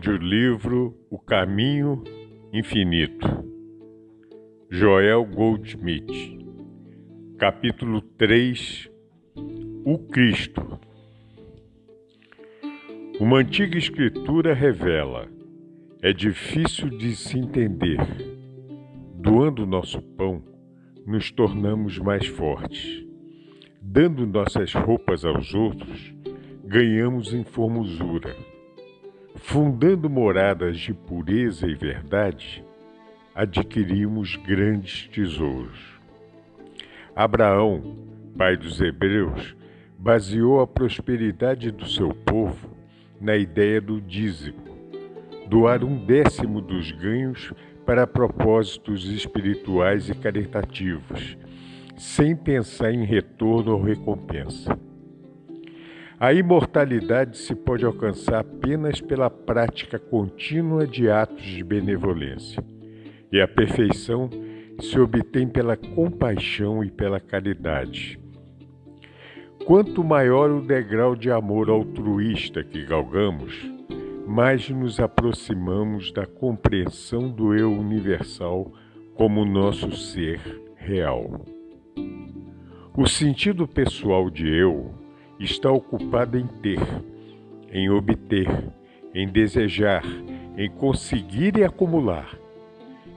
Audiolivro O Caminho Infinito Joel Goldsmith Capítulo 3 O Cristo Uma antiga escritura revela é difícil de se entender. Doando nosso pão, nos tornamos mais fortes. Dando nossas roupas aos outros, ganhamos em formosura fundando moradas de pureza e verdade, adquirimos grandes tesouros. Abraão, pai dos Hebreus, baseou a prosperidade do seu povo na ideia do dízimo, doar um décimo dos ganhos para propósitos espirituais e caritativos, sem pensar em retorno ou recompensa. A imortalidade se pode alcançar apenas pela prática contínua de atos de benevolência, e a perfeição se obtém pela compaixão e pela caridade. Quanto maior o degrau de amor altruísta que galgamos, mais nos aproximamos da compreensão do eu universal como nosso ser real. O sentido pessoal de eu está ocupada em ter, em obter, em desejar, em conseguir e acumular,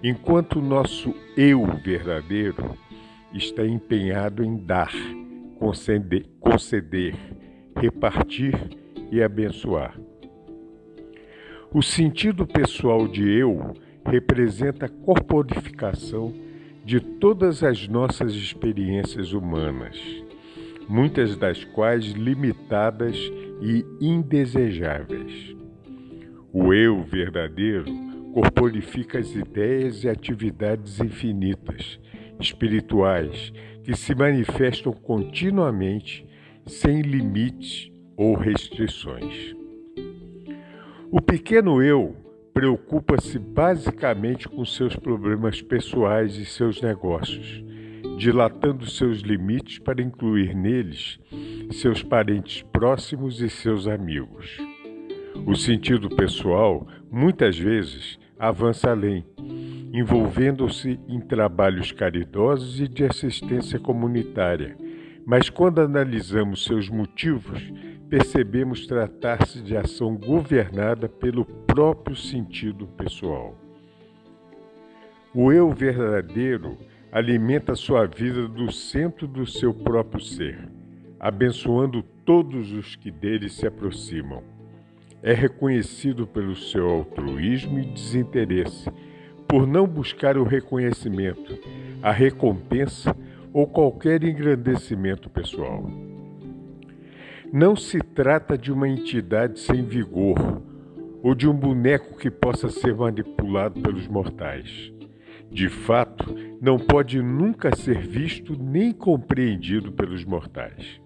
enquanto o nosso eu verdadeiro está empenhado em dar, conceder, conceder repartir e abençoar. O sentido pessoal de eu representa a corporificação de todas as nossas experiências humanas muitas das quais limitadas e indesejáveis. O eu verdadeiro corporifica as ideias e atividades infinitas, espirituais, que se manifestam continuamente, sem limites ou restrições. O pequeno eu preocupa-se basicamente com seus problemas pessoais e seus negócios dilatando seus limites para incluir neles seus parentes próximos e seus amigos. O sentido pessoal, muitas vezes, avança além, envolvendo-se em trabalhos caridosos e de assistência comunitária. Mas quando analisamos seus motivos, percebemos tratar-se de ação governada pelo próprio sentido pessoal. O eu verdadeiro alimenta sua vida do centro do seu próprio ser, abençoando todos os que dele se aproximam. É reconhecido pelo seu altruísmo e desinteresse, por não buscar o reconhecimento, a recompensa ou qualquer engrandecimento pessoal. Não se trata de uma entidade sem vigor ou de um boneco que possa ser manipulado pelos mortais de fato, não pode nunca ser visto nem compreendido pelos mortais.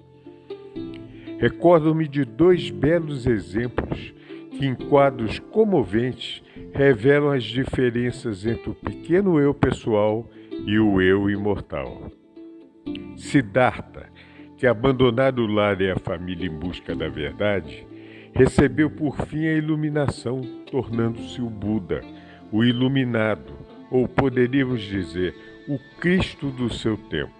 Recordo-me de dois belos exemplos que, em quadros comoventes, revelam as diferenças entre o pequeno eu pessoal e o eu imortal. Siddhartha, que abandonado o lar e a família em busca da verdade, recebeu por fim a iluminação, tornando-se o Buda, o iluminado, ou poderíamos dizer, o Cristo do seu tempo.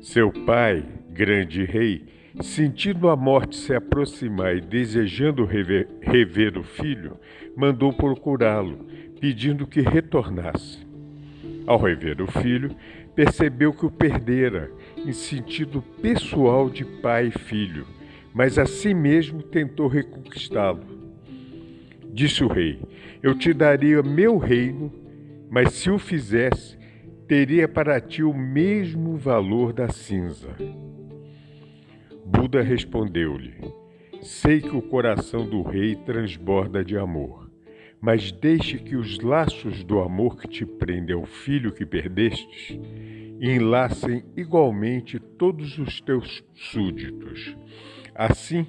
Seu pai, grande rei, sentindo a morte se aproximar e desejando rever, rever o filho, mandou procurá-lo, pedindo que retornasse. Ao rever o filho, percebeu que o perdera, em sentido pessoal de pai e filho, mas a si mesmo tentou reconquistá-lo. Disse o rei: Eu te daria meu reino mas se o fizesse, teria para ti o mesmo valor da cinza. Buda respondeu-lhe: Sei que o coração do rei transborda de amor, mas deixe que os laços do amor que te prende ao filho que perdestes enlacem igualmente todos os teus súditos. Assim,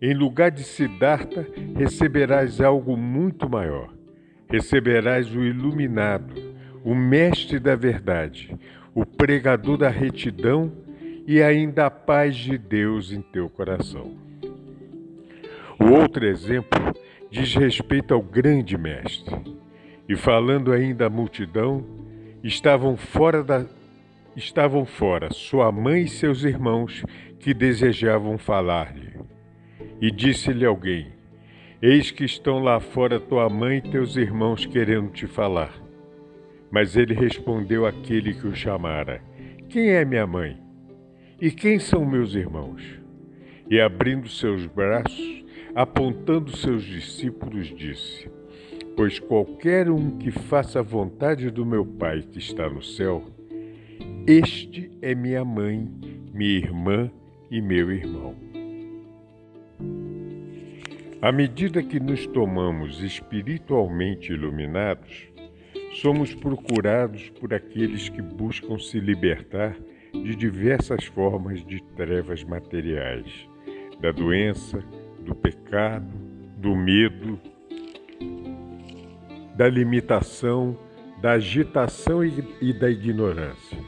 em lugar de Siddhartha, receberás algo muito maior. Receberás o iluminado, o mestre da verdade, o pregador da retidão e ainda a paz de Deus em teu coração. O outro exemplo diz respeito ao grande mestre. E falando ainda à multidão, estavam fora da estavam fora sua mãe e seus irmãos que desejavam falar-lhe. E disse-lhe alguém: Eis que estão lá fora tua mãe e teus irmãos querendo te falar. Mas ele respondeu àquele que o chamara: Quem é minha mãe? E quem são meus irmãos? E abrindo seus braços, apontando seus discípulos, disse: Pois qualquer um que faça a vontade do meu Pai que está no céu, este é minha mãe, minha irmã e meu irmão. À medida que nos tomamos espiritualmente iluminados, somos procurados por aqueles que buscam se libertar de diversas formas de trevas materiais, da doença, do pecado, do medo, da limitação, da agitação e da ignorância.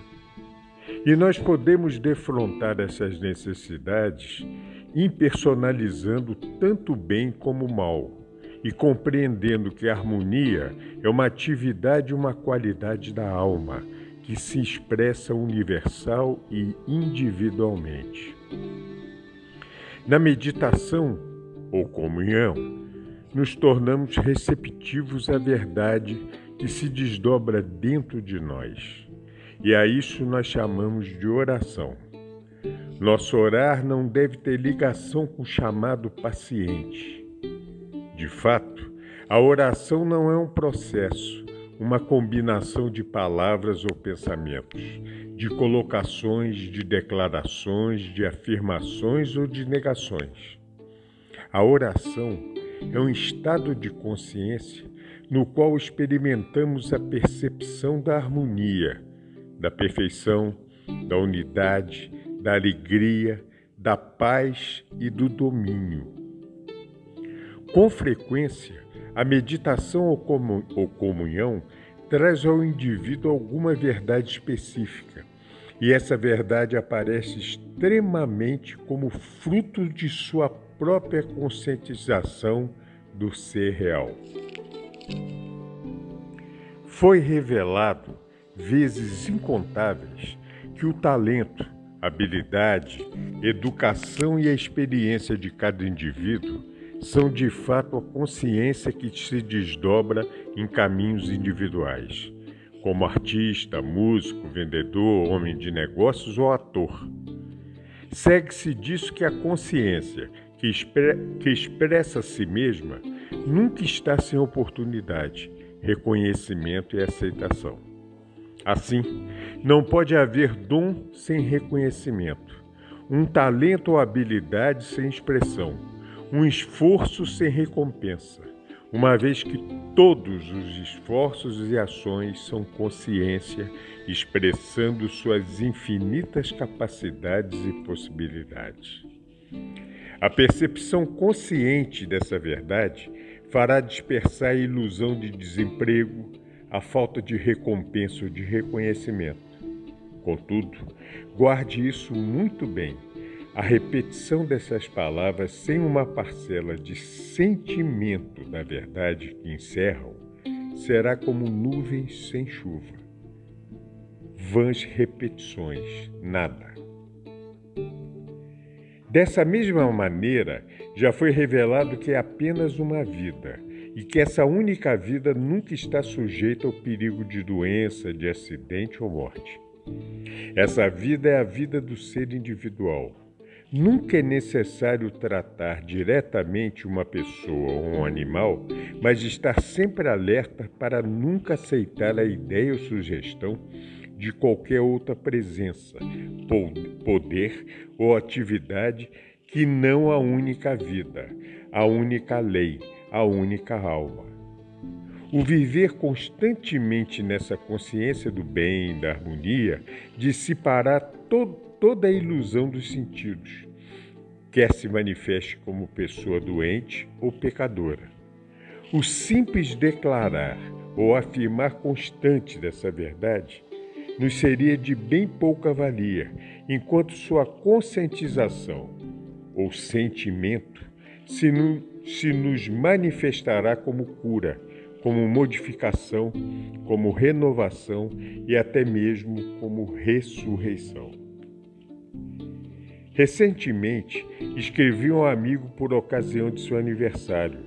E nós podemos defrontar essas necessidades impersonalizando tanto bem como mal e compreendendo que a harmonia é uma atividade e uma qualidade da alma que se expressa universal e individualmente. Na meditação ou comunhão, nos tornamos receptivos à verdade que se desdobra dentro de nós. E a isso nós chamamos de oração. Nosso orar não deve ter ligação com o chamado paciente. De fato, a oração não é um processo, uma combinação de palavras ou pensamentos, de colocações, de declarações, de afirmações ou de negações. A oração é um estado de consciência no qual experimentamos a percepção da harmonia da perfeição, da unidade, da alegria, da paz e do domínio. Com frequência, a meditação ou comunhão traz ao indivíduo alguma verdade específica, e essa verdade aparece extremamente como fruto de sua própria conscientização do ser real. Foi revelado vezes incontáveis que o talento, habilidade, educação e a experiência de cada indivíduo são de fato a consciência que se desdobra em caminhos individuais, como artista, músico, vendedor, homem de negócios ou ator. Segue-se disso que a consciência, que, que expressa a si mesma, nunca está sem oportunidade, reconhecimento e aceitação. Assim, não pode haver dom sem reconhecimento, um talento ou habilidade sem expressão, um esforço sem recompensa, uma vez que todos os esforços e ações são consciência expressando suas infinitas capacidades e possibilidades. A percepção consciente dessa verdade fará dispersar a ilusão de desemprego, a falta de recompensa ou de reconhecimento. Contudo, guarde isso muito bem. A repetição dessas palavras sem uma parcela de sentimento da verdade que encerram será como nuvens sem chuva. Vãs repetições, nada. Dessa mesma maneira, já foi revelado que é apenas uma vida e que essa única vida nunca está sujeita ao perigo de doença, de acidente ou morte. Essa vida é a vida do ser individual. Nunca é necessário tratar diretamente uma pessoa ou um animal, mas estar sempre alerta para nunca aceitar a ideia ou sugestão de qualquer outra presença, poder ou atividade que não a única vida, a única lei, a única alma. O viver constantemente nessa consciência do bem, da harmonia, dissipará to toda a ilusão dos sentidos, quer se manifeste como pessoa doente ou pecadora. O simples declarar ou afirmar constante dessa verdade nos seria de bem pouca valia, enquanto sua conscientização ou sentimento se, no, se nos manifestará como cura, como modificação, como renovação e até mesmo como ressurreição. Recentemente, escrevi um amigo por ocasião de seu aniversário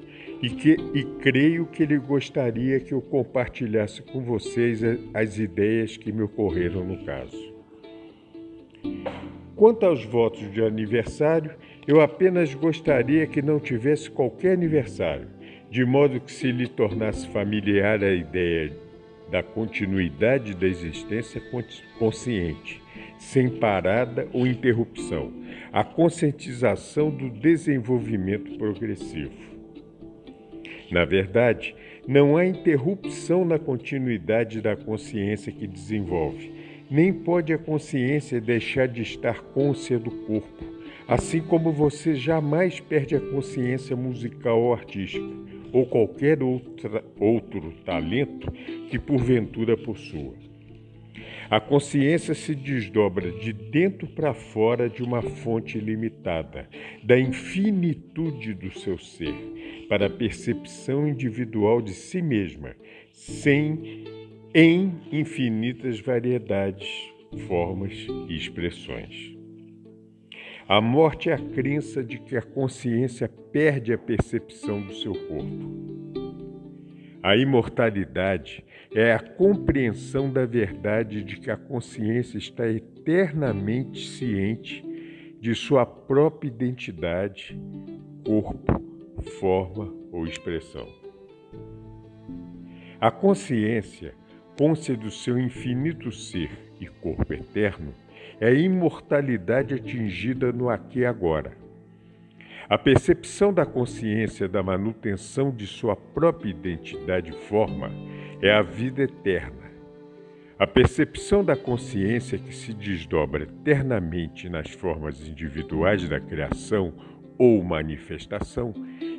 e, que, e creio que ele gostaria que eu compartilhasse com vocês as ideias que me ocorreram no caso. Quanto aos votos de aniversário, eu apenas gostaria que não tivesse qualquer aniversário, de modo que se lhe tornasse familiar a ideia da continuidade da existência consciente, sem parada ou interrupção, a conscientização do desenvolvimento progressivo. Na verdade, não há interrupção na continuidade da consciência que desenvolve, nem pode a consciência deixar de estar côncia do corpo Assim como você jamais perde a consciência musical ou artística, ou qualquer outra, outro talento que porventura possua. A consciência se desdobra de dentro para fora de uma fonte limitada, da infinitude do seu ser, para a percepção individual de si mesma, sem em infinitas variedades, formas e expressões. A morte é a crença de que a consciência perde a percepção do seu corpo. A imortalidade é a compreensão da verdade de que a consciência está eternamente ciente de sua própria identidade, corpo, forma ou expressão. A consciência, côncia do seu infinito ser e corpo eterno, é a imortalidade atingida no aqui e agora. A percepção da consciência da manutenção de sua própria identidade e forma é a vida eterna. A percepção da consciência que se desdobra eternamente nas formas individuais da criação ou manifestação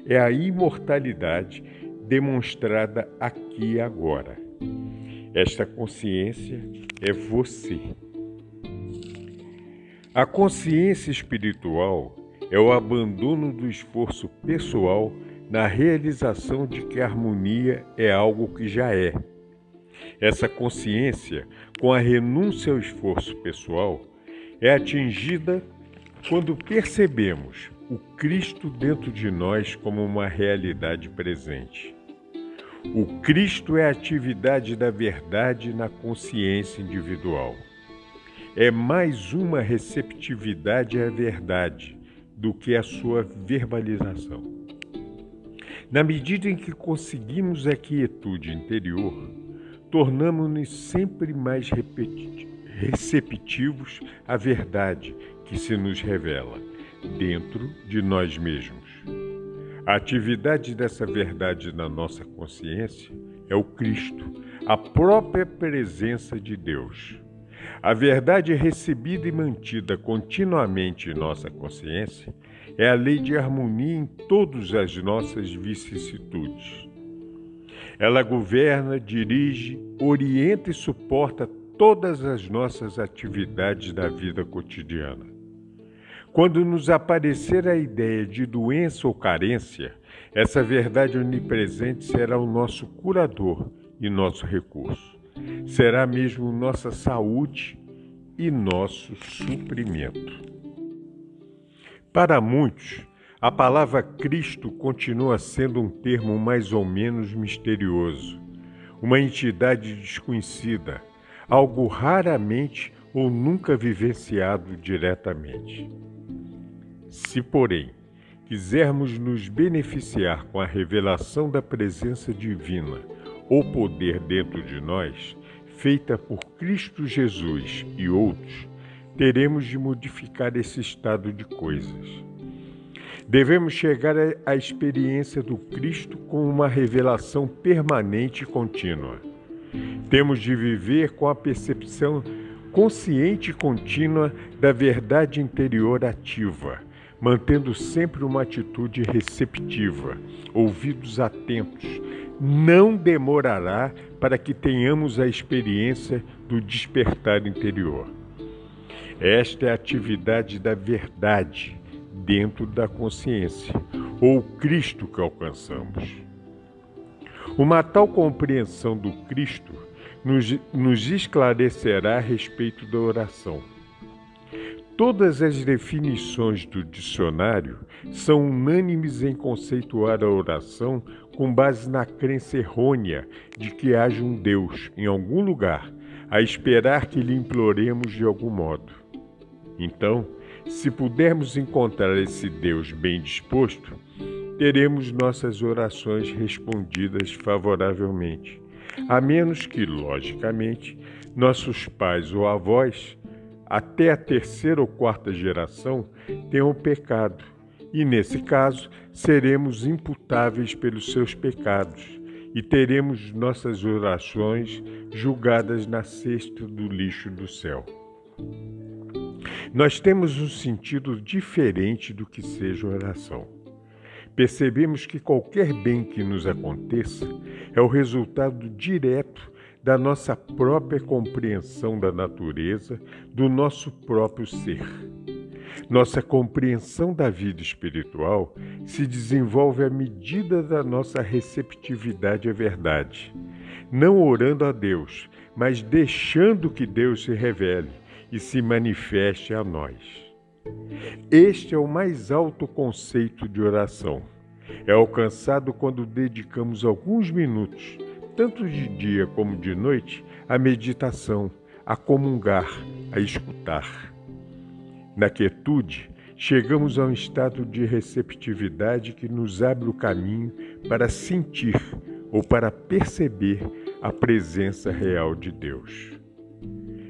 é a imortalidade demonstrada aqui e agora. Esta consciência é você. A consciência espiritual é o abandono do esforço pessoal na realização de que a harmonia é algo que já é. Essa consciência, com a renúncia ao esforço pessoal, é atingida quando percebemos o Cristo dentro de nós como uma realidade presente. O Cristo é a atividade da verdade na consciência individual é mais uma receptividade à verdade do que a sua verbalização. Na medida em que conseguimos a quietude interior, tornamos-nos sempre mais receptivos à verdade que se nos revela dentro de nós mesmos. A atividade dessa verdade na nossa consciência é o Cristo, a própria presença de Deus. A verdade recebida e mantida continuamente em nossa consciência é a lei de harmonia em todas as nossas vicissitudes. Ela governa, dirige, orienta e suporta todas as nossas atividades da vida cotidiana. Quando nos aparecer a ideia de doença ou carência, essa verdade onipresente será o nosso curador e nosso recurso será mesmo nossa saúde e nosso suprimento. Para muitos, a palavra Cristo continua sendo um termo mais ou menos misterioso, uma entidade desconhecida, algo raramente ou nunca vivenciado diretamente. Se, porém, quisermos nos beneficiar com a revelação da presença divina ou poder dentro de nós, feita por Cristo Jesus e outros, teremos de modificar esse estado de coisas. Devemos chegar à experiência do Cristo com uma revelação permanente e contínua. Temos de viver com a percepção consciente e contínua da verdade interior ativa, mantendo sempre uma atitude receptiva, ouvidos atentos. Não demorará para que tenhamos a experiência do despertar interior. Esta é a atividade da verdade dentro da consciência, ou Cristo que alcançamos. Uma tal compreensão do Cristo nos, nos esclarecerá a respeito da oração. Todas as definições do dicionário são unânimes em conceituar a oração com base na crença errônea de que haja um Deus em algum lugar, a esperar que lhe imploremos de algum modo. Então, se pudermos encontrar esse Deus bem disposto, teremos nossas orações respondidas favoravelmente, a menos que, logicamente, nossos pais ou avós, até a terceira ou quarta geração, tenham pecado, e nesse caso seremos imputáveis pelos seus pecados e teremos nossas orações julgadas na cesta do lixo do céu. Nós temos um sentido diferente do que seja oração. Percebemos que qualquer bem que nos aconteça é o resultado direto da nossa própria compreensão da natureza, do nosso próprio ser. Nossa compreensão da vida espiritual se desenvolve à medida da nossa receptividade à verdade, não orando a Deus, mas deixando que Deus se revele e se manifeste a nós. Este é o mais alto conceito de oração. É alcançado quando dedicamos alguns minutos, tanto de dia como de noite, à meditação, a comungar, a escutar. Na quietude, chegamos a um estado de receptividade que nos abre o caminho para sentir ou para perceber a presença real de Deus.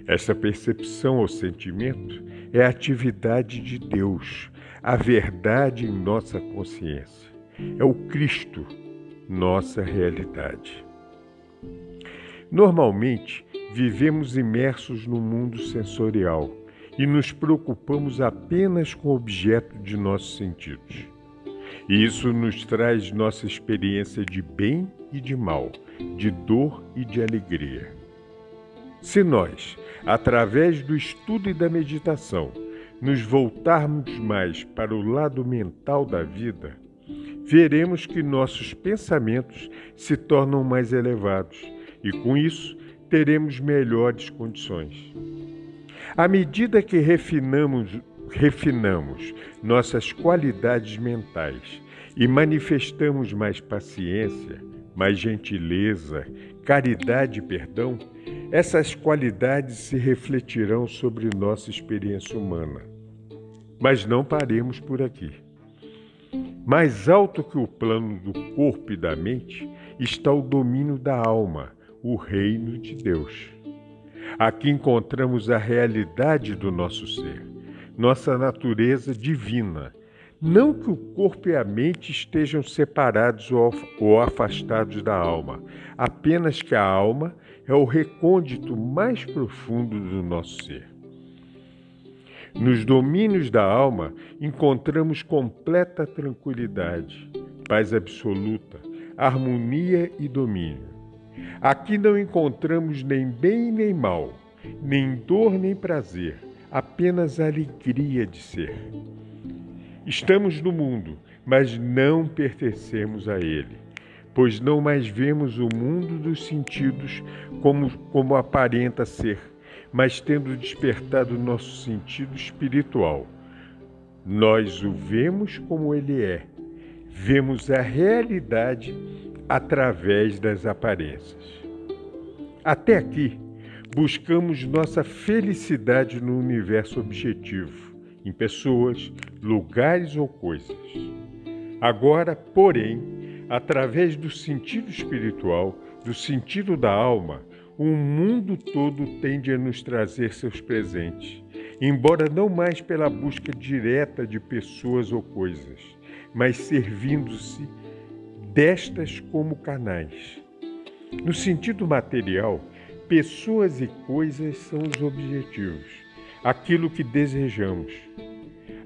Essa percepção ou sentimento é a atividade de Deus, a verdade em nossa consciência. É o Cristo, nossa realidade. Normalmente, vivemos imersos no mundo sensorial e nos preocupamos apenas com o objeto de nossos sentidos. E isso nos traz nossa experiência de bem e de mal, de dor e de alegria. Se nós, através do estudo e da meditação, nos voltarmos mais para o lado mental da vida, veremos que nossos pensamentos se tornam mais elevados e, com isso, teremos melhores condições. À medida que refinamos, refinamos nossas qualidades mentais e manifestamos mais paciência, mais gentileza, caridade e perdão, essas qualidades se refletirão sobre nossa experiência humana. Mas não paremos por aqui. Mais alto que o plano do corpo e da mente está o domínio da alma, o reino de Deus. Aqui encontramos a realidade do nosso ser, nossa natureza divina, não que o corpo e a mente estejam separados ou afastados da alma, apenas que a alma é o recôndito mais profundo do nosso ser. Nos domínios da alma encontramos completa tranquilidade, paz absoluta, harmonia e domínio. Aqui não encontramos nem bem nem mal, nem dor nem prazer, apenas alegria de ser. Estamos no mundo, mas não pertencemos a ele, pois não mais vemos o mundo dos sentidos como, como aparenta ser, mas tendo despertado nosso sentido espiritual. Nós o vemos como ele é, vemos a realidade através das aparências. Até aqui, buscamos nossa felicidade no universo objetivo em pessoas, lugares ou coisas. Agora, porém, através do sentido espiritual, do sentido da alma, o mundo todo tende a nos trazer seus presentes, embora não mais pela busca direta de pessoas ou coisas, mas servindo-se destas como canais. No sentido material, pessoas e coisas são os objetivos, aquilo que desejamos.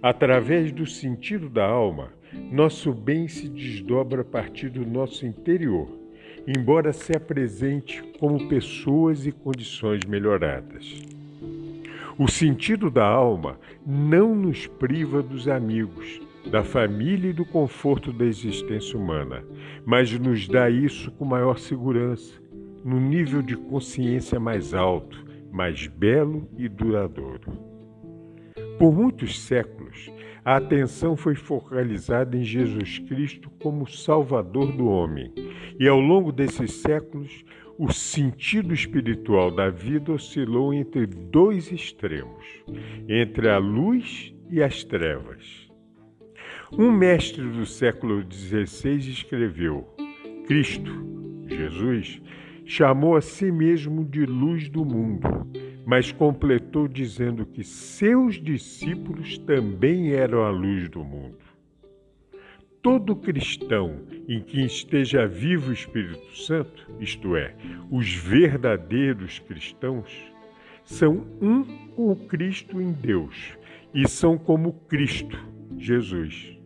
Através do sentido da alma, nosso bem se desdobra a partir do nosso interior, embora se apresente como pessoas e condições melhoradas. O sentido da alma não nos priva dos amigos, da família e do conforto da existência humana, mas nos dá isso com maior segurança, no nível de consciência mais alto, mais belo e duradouro. Por muitos séculos, a atenção foi focalizada em Jesus Cristo como Salvador do homem, e ao longo desses séculos, o sentido espiritual da vida oscilou entre dois extremos, entre a luz e as trevas. Um mestre do século XVI escreveu: Cristo, Jesus, chamou a si mesmo de luz do mundo, mas completou dizendo que seus discípulos também eram a luz do mundo. Todo cristão em que esteja vivo o Espírito Santo, isto é, os verdadeiros cristãos, são um com o Cristo em Deus e são como Cristo, Jesus.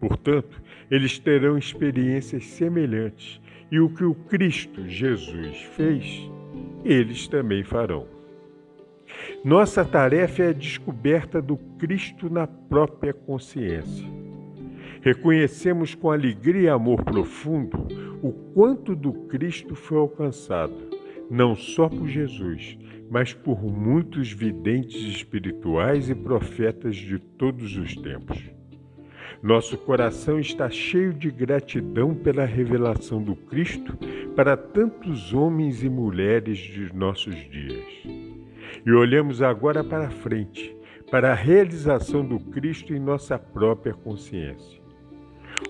Portanto, eles terão experiências semelhantes e o que o Cristo Jesus fez, eles também farão. Nossa tarefa é a descoberta do Cristo na própria consciência. Reconhecemos com alegria e amor profundo o quanto do Cristo foi alcançado, não só por Jesus, mas por muitos videntes espirituais e profetas de todos os tempos. Nosso coração está cheio de gratidão pela revelação do Cristo para tantos homens e mulheres de nossos dias. E olhamos agora para frente, para a realização do Cristo em nossa própria consciência.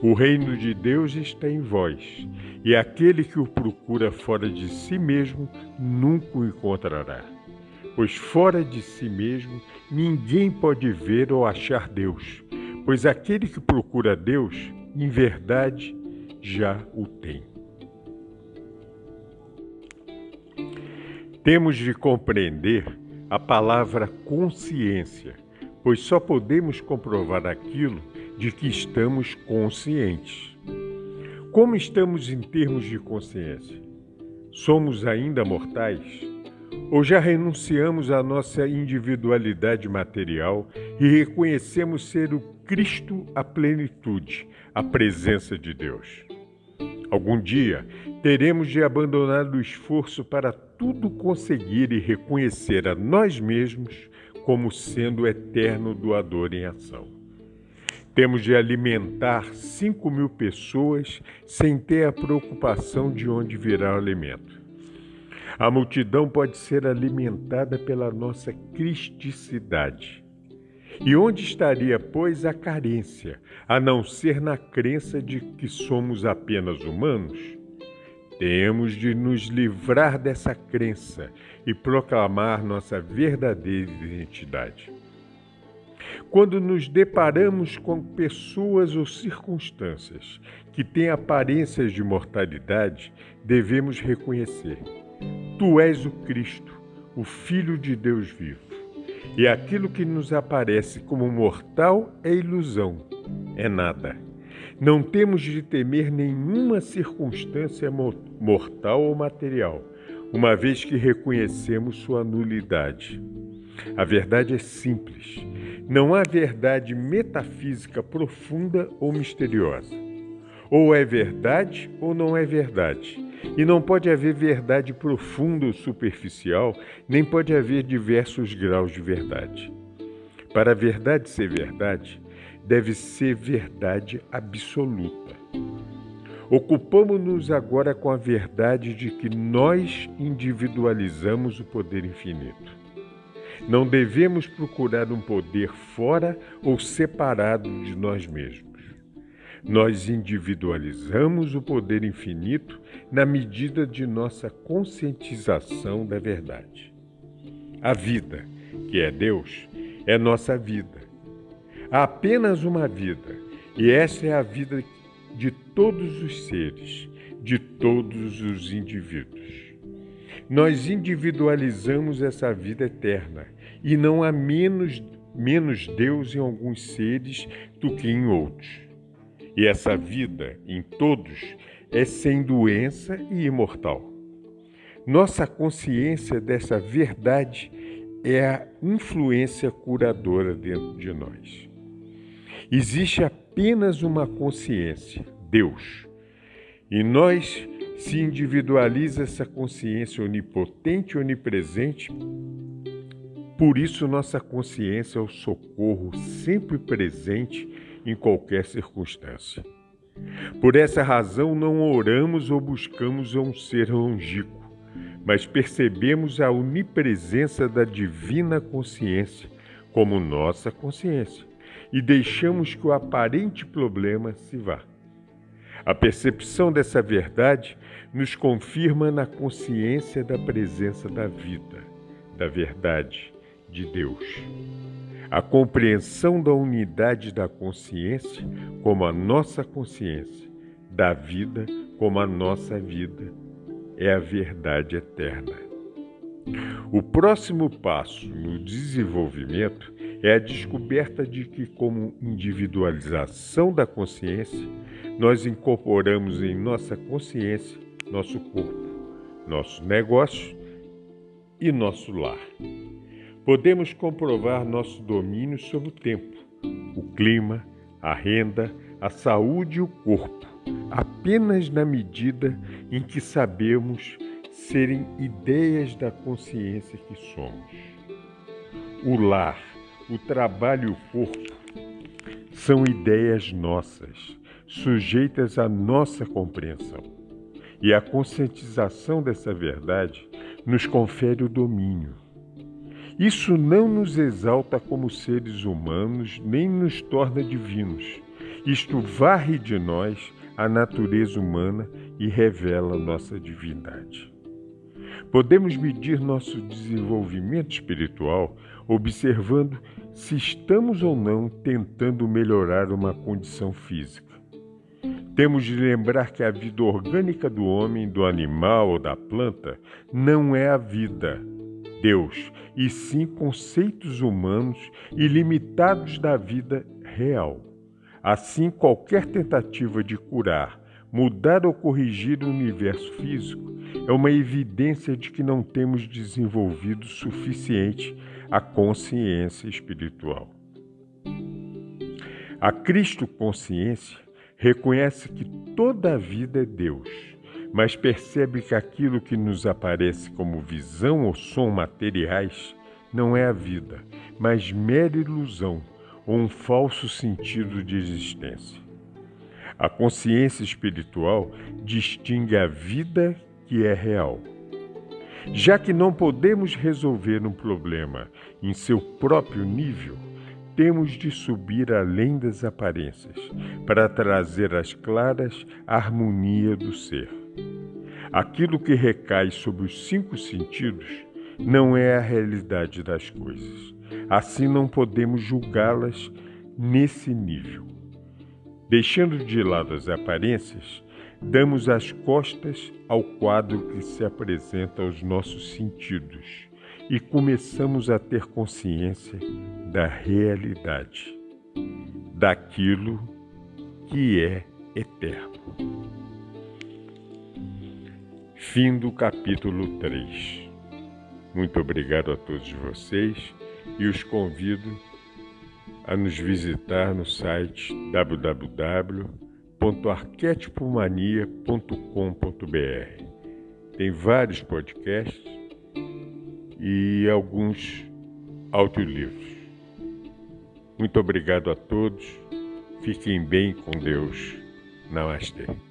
O reino de Deus está em vós, e aquele que o procura fora de si mesmo nunca o encontrará. Pois fora de si mesmo ninguém pode ver ou achar Deus pois aquele que procura Deus, em verdade, já o tem. Temos de compreender a palavra consciência, pois só podemos comprovar aquilo de que estamos conscientes. Como estamos em termos de consciência? Somos ainda mortais? Ou já renunciamos à nossa individualidade material e reconhecemos ser o Cristo a plenitude, a presença de Deus. Algum dia teremos de abandonar o esforço para tudo conseguir e reconhecer a nós mesmos como sendo o eterno doador em ação. Temos de alimentar 5 mil pessoas sem ter a preocupação de onde virá o alimento. A multidão pode ser alimentada pela nossa cristicidade e onde estaria, pois, a carência, a não ser na crença de que somos apenas humanos? Temos de nos livrar dessa crença e proclamar nossa verdadeira identidade. Quando nos deparamos com pessoas ou circunstâncias que têm aparências de mortalidade, devemos reconhecer: Tu és o Cristo, o Filho de Deus vivo. E aquilo que nos aparece como mortal é ilusão, é nada. Não temos de temer nenhuma circunstância mortal ou material, uma vez que reconhecemos sua nulidade. A verdade é simples. Não há verdade metafísica profunda ou misteriosa. Ou é verdade ou não é verdade. E não pode haver verdade profunda ou superficial, nem pode haver diversos graus de verdade. Para a verdade ser verdade, deve ser verdade absoluta. Ocupamos-nos agora com a verdade de que nós individualizamos o poder infinito. Não devemos procurar um poder fora ou separado de nós mesmos. Nós individualizamos o poder infinito na medida de nossa conscientização da verdade. A vida, que é Deus, é nossa vida. Há apenas uma vida, E essa é a vida de todos os seres, de todos os indivíduos. Nós individualizamos essa vida eterna e não há menos, menos Deus em alguns seres do que em outros. E essa vida em todos é sem doença e imortal. Nossa consciência dessa verdade é a influência curadora dentro de nós. Existe apenas uma consciência, Deus. E nós se individualiza essa consciência onipotente onipresente. Por isso, nossa consciência é o socorro sempre presente em qualquer circunstância. Por essa razão, não oramos ou buscamos um ser longínquo, mas percebemos a onipresença da divina consciência como nossa consciência e deixamos que o aparente problema se vá. A percepção dessa verdade nos confirma na consciência da presença da vida, da verdade, de Deus. A compreensão da unidade da consciência como a nossa consciência, da vida como a nossa vida, é a verdade eterna. O próximo passo no desenvolvimento é a descoberta de que, como individualização da consciência, nós incorporamos em nossa consciência nosso corpo, nosso negócio e nosso lar. Podemos comprovar nosso domínio sobre o tempo, o clima, a renda, a saúde e o corpo, apenas na medida em que sabemos serem ideias da consciência que somos. O lar, o trabalho e o corpo são ideias nossas, sujeitas à nossa compreensão. E a conscientização dessa verdade nos confere o domínio. Isso não nos exalta como seres humanos, nem nos torna divinos. Isto varre de nós a natureza humana e revela nossa divindade. Podemos medir nosso desenvolvimento espiritual observando se estamos ou não tentando melhorar uma condição física. Temos de lembrar que a vida orgânica do homem, do animal ou da planta não é a vida, Deus, e sim conceitos humanos e limitados da vida real. Assim, qualquer tentativa de curar, mudar ou corrigir o universo físico é uma evidência de que não temos desenvolvido suficiente a consciência espiritual. A Cristo consciência reconhece que toda a vida é Deus, mas percebe que aquilo que nos aparece como visão ou som materiais não é a vida, mas mera ilusão ou um falso sentido de existência. A consciência espiritual distingue a vida que é real. Já que não podemos resolver um problema em seu próprio nível, temos de subir além das aparências para trazer às claras a harmonia do ser. Aquilo que recai sobre os cinco sentidos não é a realidade das coisas. Assim não podemos julgá-las nesse nível. Deixando de lado as aparências, damos as costas ao quadro que se apresenta aos nossos sentidos e começamos a ter consciência da realidade, daquilo que é eterno. Fim do capítulo 3. Muito obrigado a todos vocês e os convido a nos visitar no site www.arquetipomania.com.br. Tem vários podcasts e alguns audiolivros. Muito obrigado a todos. Fiquem bem com Deus. Namastê.